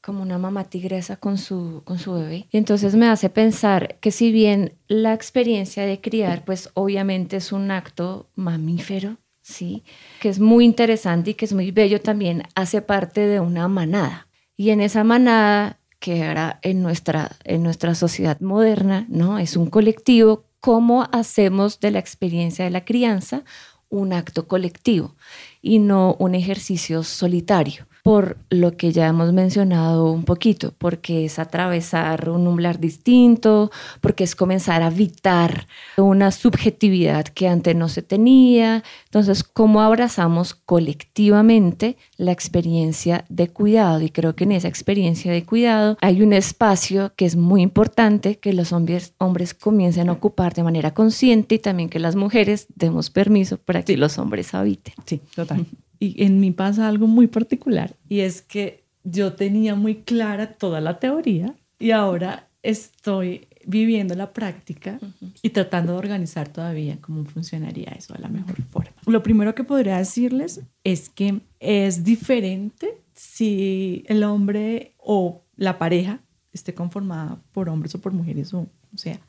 como una mamá tigresa con su, con su bebé. Y entonces me hace pensar que si bien la experiencia de criar, pues obviamente es un acto mamífero, ¿sí? que es muy interesante y que es muy bello también, hace parte de una manada. Y en esa manada, que ahora en nuestra, en nuestra sociedad moderna, ¿no? es un colectivo, ¿cómo hacemos de la experiencia de la crianza un acto colectivo y no un ejercicio solitario? Por lo que ya hemos mencionado un poquito, porque es atravesar un umbral distinto, porque es comenzar a habitar una subjetividad que antes no se tenía. Entonces, ¿cómo abrazamos colectivamente la experiencia de cuidado? Y creo que en esa experiencia de cuidado hay un espacio que es muy importante que los hombres, hombres comiencen a ocupar de manera consciente y también que las mujeres demos permiso para que los hombres habiten. Sí, total. Y en mí pasa algo muy particular y es que yo tenía muy clara toda la teoría y ahora estoy viviendo la práctica y tratando de organizar todavía cómo funcionaría eso de la mejor forma. Lo primero que podría decirles es que es diferente si el hombre o la pareja esté conformada por hombres o por mujeres o, o sea,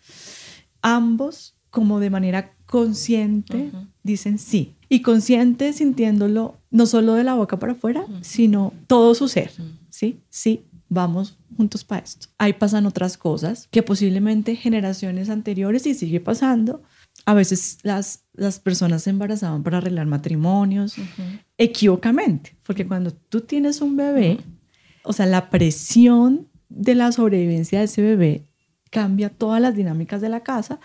ambos como de manera consciente dicen sí. Y consciente sintiéndolo no solo de la boca para afuera, sino todo su ser. Sí, sí, vamos juntos para esto. Ahí pasan otras cosas que posiblemente generaciones anteriores y sigue pasando. A veces las, las personas se embarazaban para arreglar matrimonios equivocamente, porque cuando tú tienes un bebé, o sea, la presión de la sobrevivencia de ese bebé cambia todas las dinámicas de la casa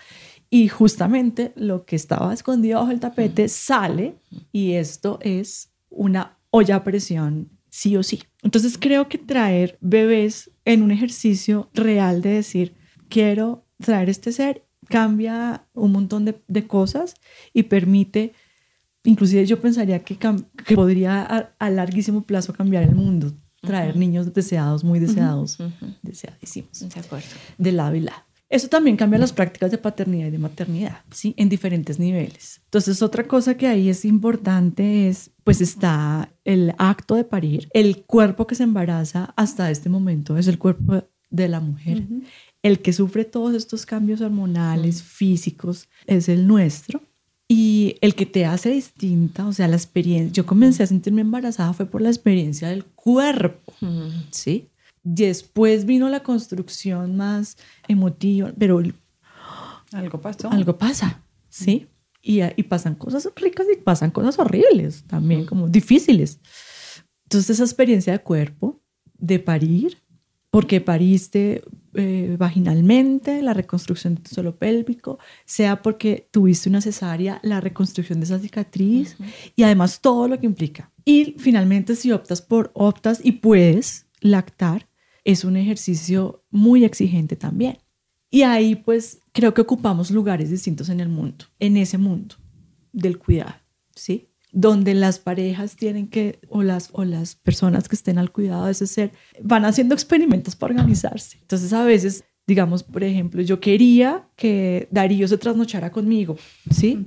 y justamente lo que estaba escondido bajo el tapete sale y esto es una olla a presión sí o sí. Entonces creo que traer bebés en un ejercicio real de decir, quiero traer este ser, cambia un montón de, cosas y permite, inclusive yo pensaría que, que podría a, larguísimo plazo cambiar el mundo, traer niños deseados, muy deseados, deseadísimos, de, acuerdo. de lado y lado. Eso también cambia las prácticas de paternidad y de maternidad, ¿sí? En diferentes niveles. Entonces, otra cosa que ahí es importante es, pues está el acto de parir. El cuerpo que se embaraza hasta este momento es el cuerpo de la mujer. El que sufre todos estos cambios hormonales, físicos, es el nuestro. Y el que te hace distinta, o sea, la experiencia, yo comencé a sentirme embarazada fue por la experiencia del cuerpo, ¿sí? Después vino la construcción más emotiva, pero algo pasó. Algo pasa, ¿sí? Y, y pasan cosas ricas y pasan cosas horribles también, como difíciles. Entonces esa experiencia de cuerpo, de parir, porque pariste eh, vaginalmente, la reconstrucción de tu suelo pélvico, sea porque tuviste una cesárea, la reconstrucción de esa cicatriz y además todo lo que implica. Y finalmente si optas por, optas y puedes lactar, es un ejercicio muy exigente también. Y ahí pues creo que ocupamos lugares distintos en el mundo, en ese mundo del cuidado, ¿sí? Donde las parejas tienen que, o las, o las personas que estén al cuidado de ese ser, van haciendo experimentos para organizarse. Entonces a veces, digamos, por ejemplo, yo quería que Darío se trasnochara conmigo, ¿sí?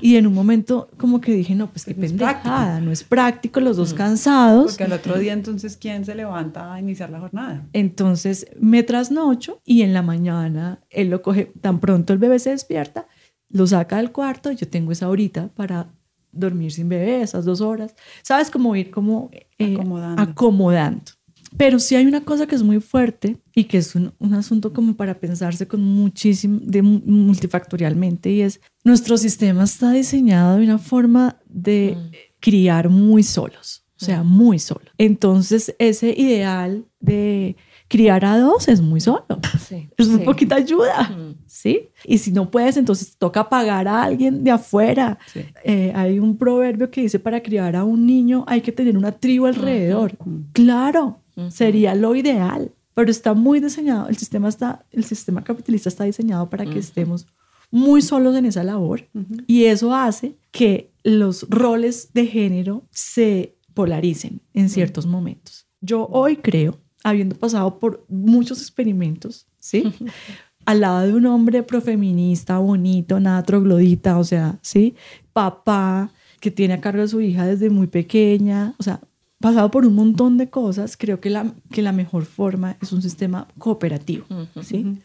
Y en un momento como que dije, no, pues qué pues pendejada, no es práctico, los dos cansados. Porque al otro día entonces, ¿quién se levanta a iniciar la jornada? Entonces me trasnocho y en la mañana él lo coge, tan pronto el bebé se despierta, lo saca del cuarto, yo tengo esa horita para dormir sin bebé, esas dos horas. ¿Sabes? Como ir como eh, acomodando. acomodando. Pero sí hay una cosa que es muy fuerte y que es un, asunto como para pensarse con muchísimo, de, multifactorialmente, y es nuestro sistema está diseñado de una forma de mm. criar muy solos, o sea, mm. muy solo. Entonces, ese ideal de criar a dos es muy solo. es muy poquita ayuda, mm. ¿sí? Y si no puedes, entonces toca pagar a alguien de afuera. Eh, hay un proverbio que dice, para criar a un niño hay que tener una tribu alrededor. Claro, Sería lo ideal, pero está muy diseñado, el sistema, está, el sistema capitalista está diseñado para que estemos muy solos en esa labor y eso hace que los roles de género se polaricen en ciertos momentos. Yo hoy creo, habiendo pasado por muchos experimentos, ¿sí? Al lado de un hombre profeminista, bonito, nada troglodita, o sea, ¿sí? Papá que tiene a cargo a su hija desde muy pequeña, o sea, pasado por un montón de cosas, creo que la, que la mejor forma es un sistema cooperativo, ¿sí?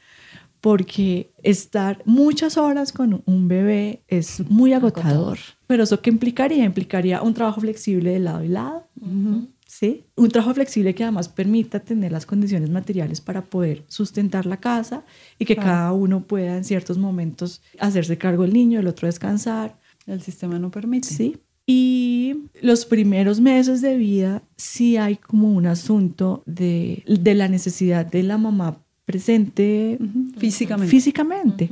Porque estar muchas horas con un bebé es muy agotador. Pero eso qué implicaría? Implicaría un trabajo flexible de lado y lado, ¿sí? Un trabajo flexible que además permita tener las condiciones materiales para poder sustentar la casa y que cada uno pueda en ciertos momentos hacerse cargo del niño, el otro descansar. El sistema no permite. Sí, Y los primeros meses de vida sí hay como un asunto de, de la necesidad de la mamá presente físicamente. físicamente.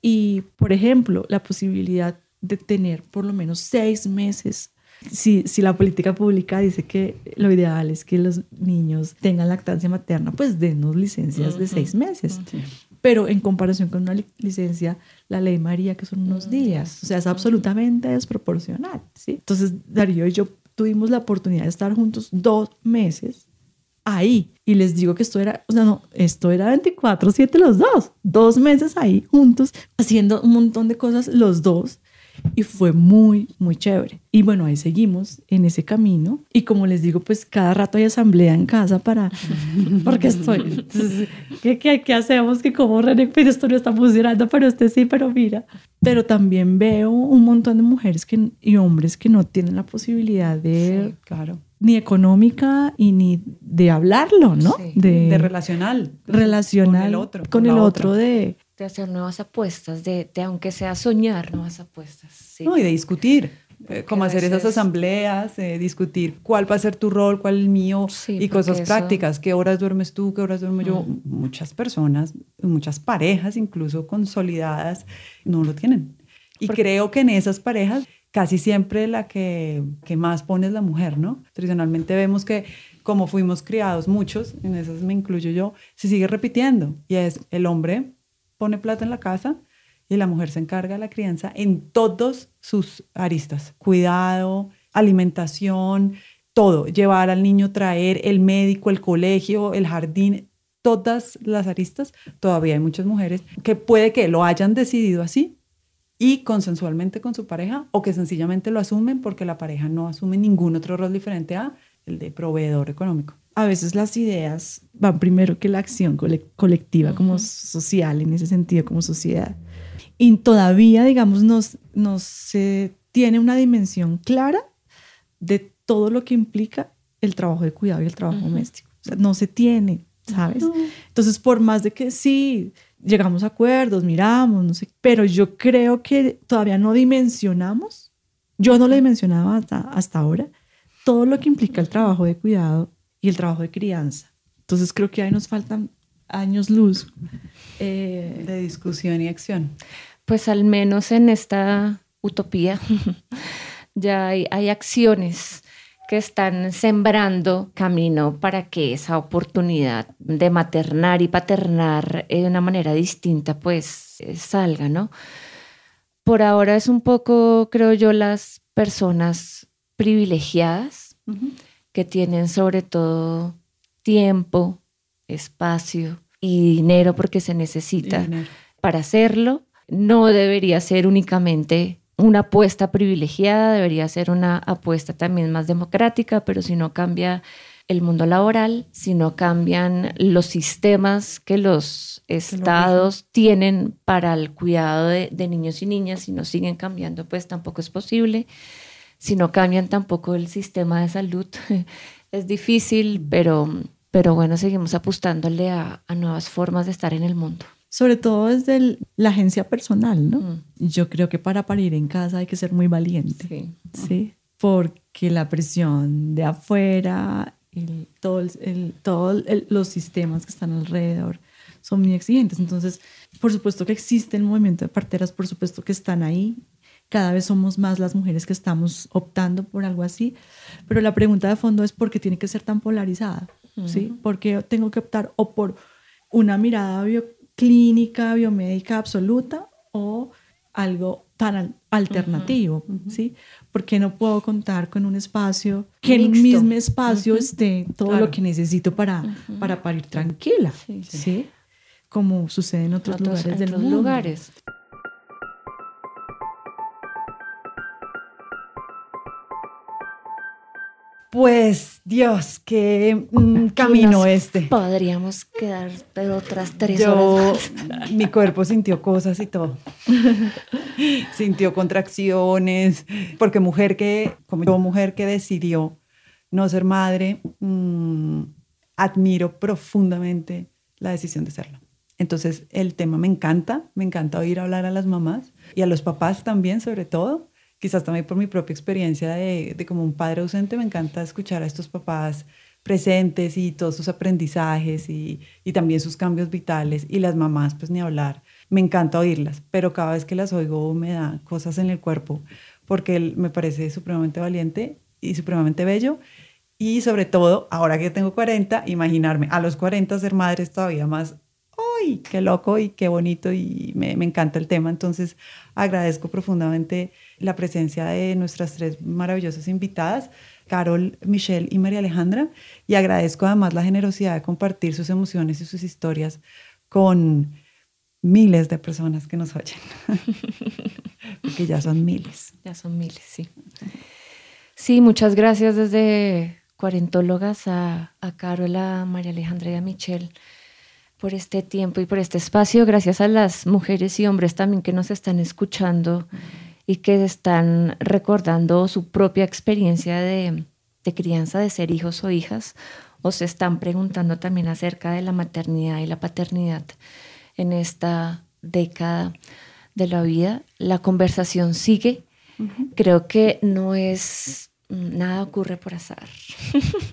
Y, por ejemplo, la posibilidad de tener por lo menos seis meses si, si, la política pública dice que lo ideal es que los niños tengan lactancia materna, pues denos licencias de seis meses. Pero en comparación con una licencia, la ley María, que son unos días, o sea, es absolutamente desproporcional. ¿sí? Entonces, Darío y yo tuvimos la oportunidad de estar juntos dos meses ahí. Y les digo que esto era, o sea, no, esto era 24, 7 los dos. Dos meses ahí juntos, haciendo un montón de cosas los dos y fue muy, muy chévere. Y bueno, ahí seguimos en ese camino y como les digo, pues cada rato hay asamblea en casa para, porque estoy, entonces, ¿qué, qué, qué hacemos? Que como René, pues esto no está funcionando, pero usted sí, pero mira. Pero también veo un montón de mujeres que, y hombres que no tienen la posibilidad de... Sí, claro ni económica y ni de hablarlo, ¿no? Sí, de, de, relacional. Relacional. Con el otro. Con el otro de... De hacer nuevas apuestas, de, de aunque sea soñar nuevas apuestas. Sí. No, y de discutir. Eh, cómo hacer esas asambleas, eh, discutir cuál va a ser tu rol, cuál el mío Sí, y cosas porque prácticas. ¿Qué horas duermes tú? ¿Qué horas duermo yo? Muchas personas, muchas parejas, incluso consolidadas, no lo tienen. Y creo que en esas parejas casi siempre la que, que más pone es la mujer, ¿no? Tradicionalmente vemos que como fuimos criados muchos, en esas me incluyo yo, se sigue repitiendo y es el hombre pone plata en la casa y la mujer se encarga de la crianza en todos sus aristas, cuidado, alimentación, todo, llevar al niño, traer el médico, el colegio, el jardín, todas las aristas, todavía hay muchas mujeres que puede que lo hayan decidido así, y consensualmente con su pareja o que sencillamente lo asumen porque la pareja no asume ningún otro rol diferente a el de proveedor económico. A veces las ideas van primero que la acción cole colectiva, como social, en ese sentido, como sociedad. Y todavía, digamos, nos, nos se tiene una dimensión clara de todo lo que implica el trabajo de cuidado y el trabajo doméstico. O sea, no se tiene, ¿sabes? Entonces, por más de que sí, llegamos a acuerdos, miramos, no sé, pero yo creo que todavía no dimensionamos, yo no lo dimensionaba hasta, hasta ahora, todo lo que implica el trabajo de cuidado y el trabajo de crianza. Entonces creo que ahí nos faltan años luz. Eh, de discusión y acción. Pues al menos en esta utopía ya hay, hay acciones que están sembrando camino para que esa oportunidad de maternar y paternar de una manera distinta pues salga, ¿no? Por ahora es un poco, creo yo, las personas privilegiadas uh -huh. Que tienen sobre todo tiempo, espacio y dinero porque se necesita para hacerlo. No debería ser únicamente una apuesta privilegiada, debería ser una apuesta también más democrática, pero si no cambia el mundo laboral, si no cambian los sistemas que los estados tienen para el cuidado de, de, niños y niñas, si no siguen cambiando, pues tampoco es posible. Si no cambian tampoco el sistema de salud, es difícil, pero, pero bueno, seguimos apostándole a, a nuevas formas de estar en el mundo sobre todo desde el, la agencia personal, ¿no? Mm. Yo creo que para parir en casa hay que ser muy valiente, sí, ¿sí? Porque la presión de afuera, el, todo el, el, todo los sistemas que están alrededor son muy exigentes. Entonces, por supuesto que existe el movimiento de parteras, por supuesto que están ahí. Cada vez somos más las mujeres que estamos optando por algo así. Pero la pregunta de fondo es por qué tiene que ser tan polarizada, mm. ¿sí? ¿Por qué tengo que optar o por una mirada bio clínica, biomédica absoluta o algo tan alternativo, uh -huh. ¿sí? Porque no puedo contar con un espacio, que en el mismo espacio uh -huh. esté todo claro. lo que necesito para, uh -huh. para parir tranquila, sí, sí. ¿sí? Como sucede en otros, otros lugares del otros mundo. lugares. Pues Dios, qué mm, camino este. Podríamos quedar pero otras tres Yo, horas más. mi cuerpo sintió cosas y todo. sintió contracciones, porque mujer que, como yo, mujer que decidió no ser madre, mmm, admiro profundamente la decisión de serlo. Entonces, el tema me encanta, me encanta oír hablar a las mamás y a los papás también, sobre todo. Quizás también por mi propia experiencia de, como un padre ausente, me encanta escuchar a estos papás presentes y todos sus aprendizajes y, y, también sus cambios vitales y las mamás, pues ni hablar. Me encanta oírlas, pero cada vez que las oigo me da cosas en el cuerpo porque me parece supremamente valiente y supremamente bello. Y sobre todo, ahora que tengo 40, imaginarme a los 40 ser madre es todavía más, ¡ay, qué loco y qué bonito! Y me, me encanta el tema. Entonces, agradezco profundamente la presencia de nuestras tres maravillosas invitadas. Carol, Michelle y María Alejandra, y agradezco además la generosidad de compartir sus emociones y sus historias con miles de personas que nos oyen, porque ya son miles. Ya son miles, sí. Sí, muchas gracias desde Cuarentólogas a, a Carol, a María Alejandra y a Michelle por este tiempo y por este espacio. Gracias a las mujeres y hombres también que nos están escuchando y que están recordando su propia experiencia de, crianza, de ser hijos o hijas, o se están preguntando también acerca de la maternidad y la paternidad en esta década de la vida. La conversación sigue. Creo que no es, nada ocurre por azar.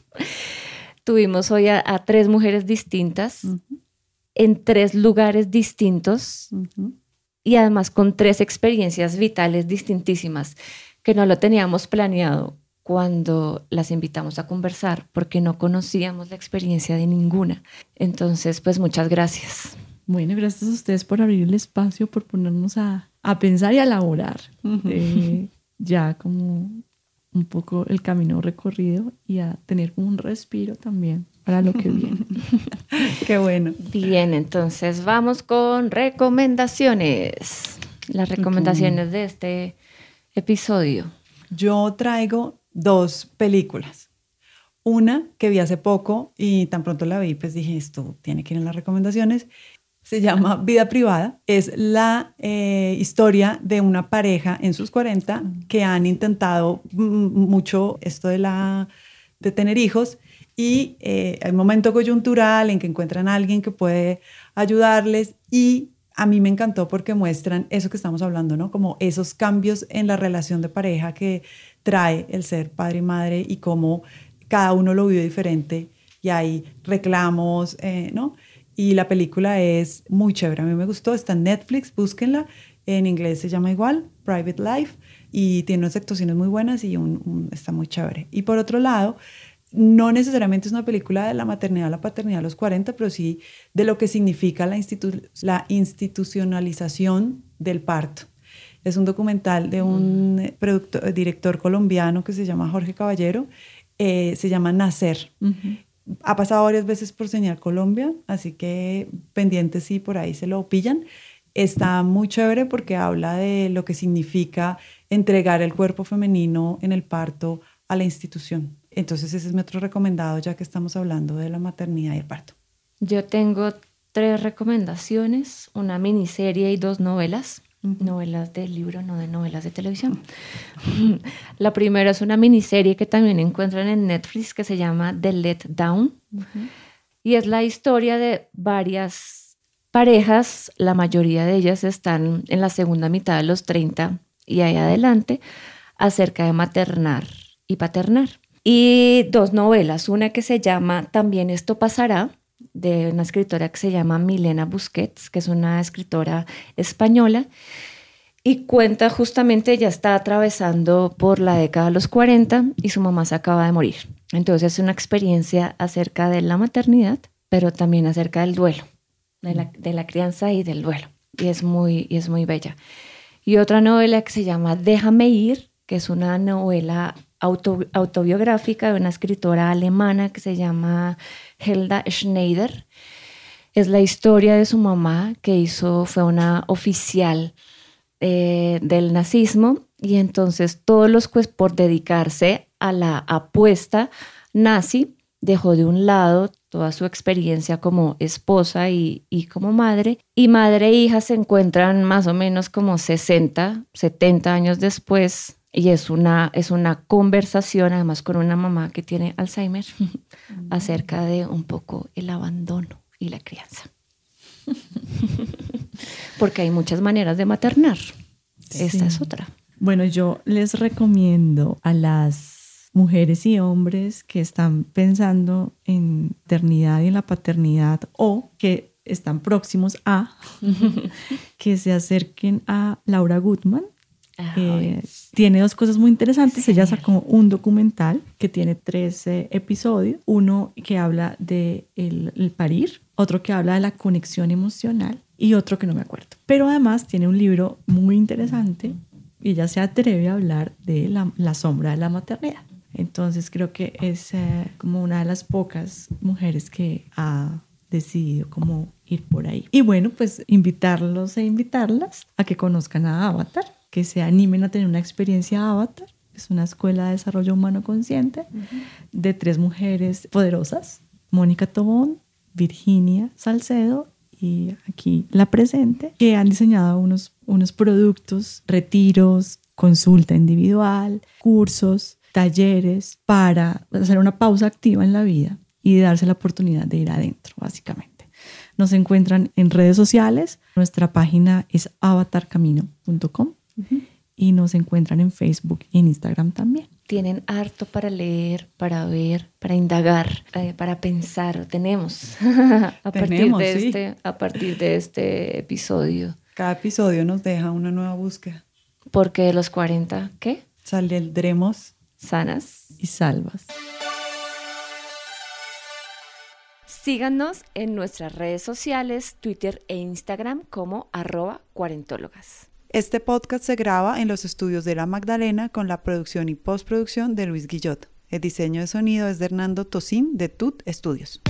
Tuvimos hoy a, tres mujeres distintas en tres lugares distintos y además con tres experiencias vitales distintísimas que no lo teníamos planeado cuando las invitamos a conversar porque no conocíamos la experiencia de ninguna. Entonces, pues muchas gracias. Bueno, gracias a ustedes por abrir el espacio, por ponernos a, a pensar y a elaborar eh, ya como un poco el camino recorrido y a tener un respiro también para lo que viene. Qué bueno. Bien, entonces vamos con recomendaciones. Las recomendaciones de este episodio. Yo traigo dos películas. Una que vi hace poco y tan pronto la vi, pues dije, esto tiene que ir en las recomendaciones. Se llama Vida Privada. Es la eh, historia de una pareja en sus 40 que han intentado mucho esto de, la, de tener hijos y eh, momento coyuntural en que encuentran a alguien que puede ayudarles y a mí me encantó porque muestran eso que estamos hablando, ¿no? Como esos cambios en la relación de pareja que trae el ser padre y madre y cómo cada uno lo vive diferente y hay reclamos, eh, ¿no? Y la película es muy chévere, a mí me gustó, está en Netflix, búsquenla, en inglés se llama igual, Private Life, y tiene unas actuaciones muy buenas y está muy chévere. Y por otro lado, no necesariamente es una película de la maternidad la paternidad a los 40, pero sí de lo que significa la, la institucionalización del parto. Es un documental de un mm. director colombiano que se llama Jorge Caballero, eh, se llama Nacer. Ha pasado varias veces por Señal Colombia, así que pendientes si por ahí se lo pillan. Está muy chévere porque habla de lo que significa entregar el cuerpo femenino en el parto a la institución. Entonces ese es mi otro recomendado ya que estamos hablando de la maternidad y el parto. Yo tengo tres recomendaciones, una miniserie y dos novelas. Novelas de libro, no de novelas de televisión. La primera es una miniserie que también encuentran en Netflix que se llama The Let Down. Y es la historia de varias parejas, la mayoría de ellas están en la segunda mitad de los 30 y ahí adelante, acerca de maternar y paternar y dos novelas, una que se llama También esto pasará, de una escritora que se llama Milena Busquets, que es una escritora española, y cuenta justamente, ella está atravesando por la década de los 40 y su mamá se acaba de morir. Entonces es una experiencia acerca de la maternidad, pero también acerca del duelo, de la, de la crianza y del duelo. Y es, muy, y es muy bella. Y otra novela que se llama Déjame ir, que es una novela autobiográfica de una escritora alemana que se llama Helda Schneider. Es la historia de su mamá que hizo, fue una oficial eh, del nazismo y entonces todos los pues por dedicarse a la apuesta nazi dejó de un lado toda su experiencia como esposa y, y, como madre. Y madre e hija se encuentran más o menos como 60, 70 años después y es una, es una conversación, además con una mamá que tiene Alzheimer, acerca de un poco el abandono y la crianza. Porque hay muchas maneras de maternar. Esta es otra. Bueno, yo les recomiendo a las mujeres y hombres que están pensando en maternidad y en la paternidad o que están próximos a que se acerquen a Laura Goodman. Eh, tiene dos cosas muy interesantes. Ella sacó un documental que tiene tres episodios. Uno que habla de el, parir, otro que habla de la conexión emocional y otro que no me acuerdo. Pero además tiene un libro muy interesante y ella se atreve a hablar de la, la sombra de la maternidad. Entonces creo que es eh, como una de las pocas mujeres que ha decidido como ir por ahí. Y bueno, pues invitarlos e invitarlas a que conozcan a Avatar, que se animen a tener una experiencia Avatar. Es una escuela de desarrollo humano consciente de tres mujeres poderosas, Mónica Tobón, Virginia Salcedo y aquí la presente, que han diseñado unos, unos productos, retiros, consulta individual, cursos, talleres para hacer una pausa activa en la vida y darse la oportunidad de ir adentro, básicamente. Nos encuentran en redes sociales, nuestra página es avatarcamino.com y nos encuentran en Facebook y en Instagram también. Tienen harto para leer, para ver, para indagar, eh, para pensar. Tenemos a, partir de este, a partir de este episodio. Cada episodio nos deja una nueva búsqueda. Porque de los 40, ¿qué? Saldremos sanas y salvas. Síganos en nuestras redes sociales, Twitter e Instagram como arroba cuarentólogas. Este podcast se graba en los estudios de La Magdalena con la producción y postproducción de Luis Guillot. El diseño de sonido es de Hernando Tosín de Tut Studios.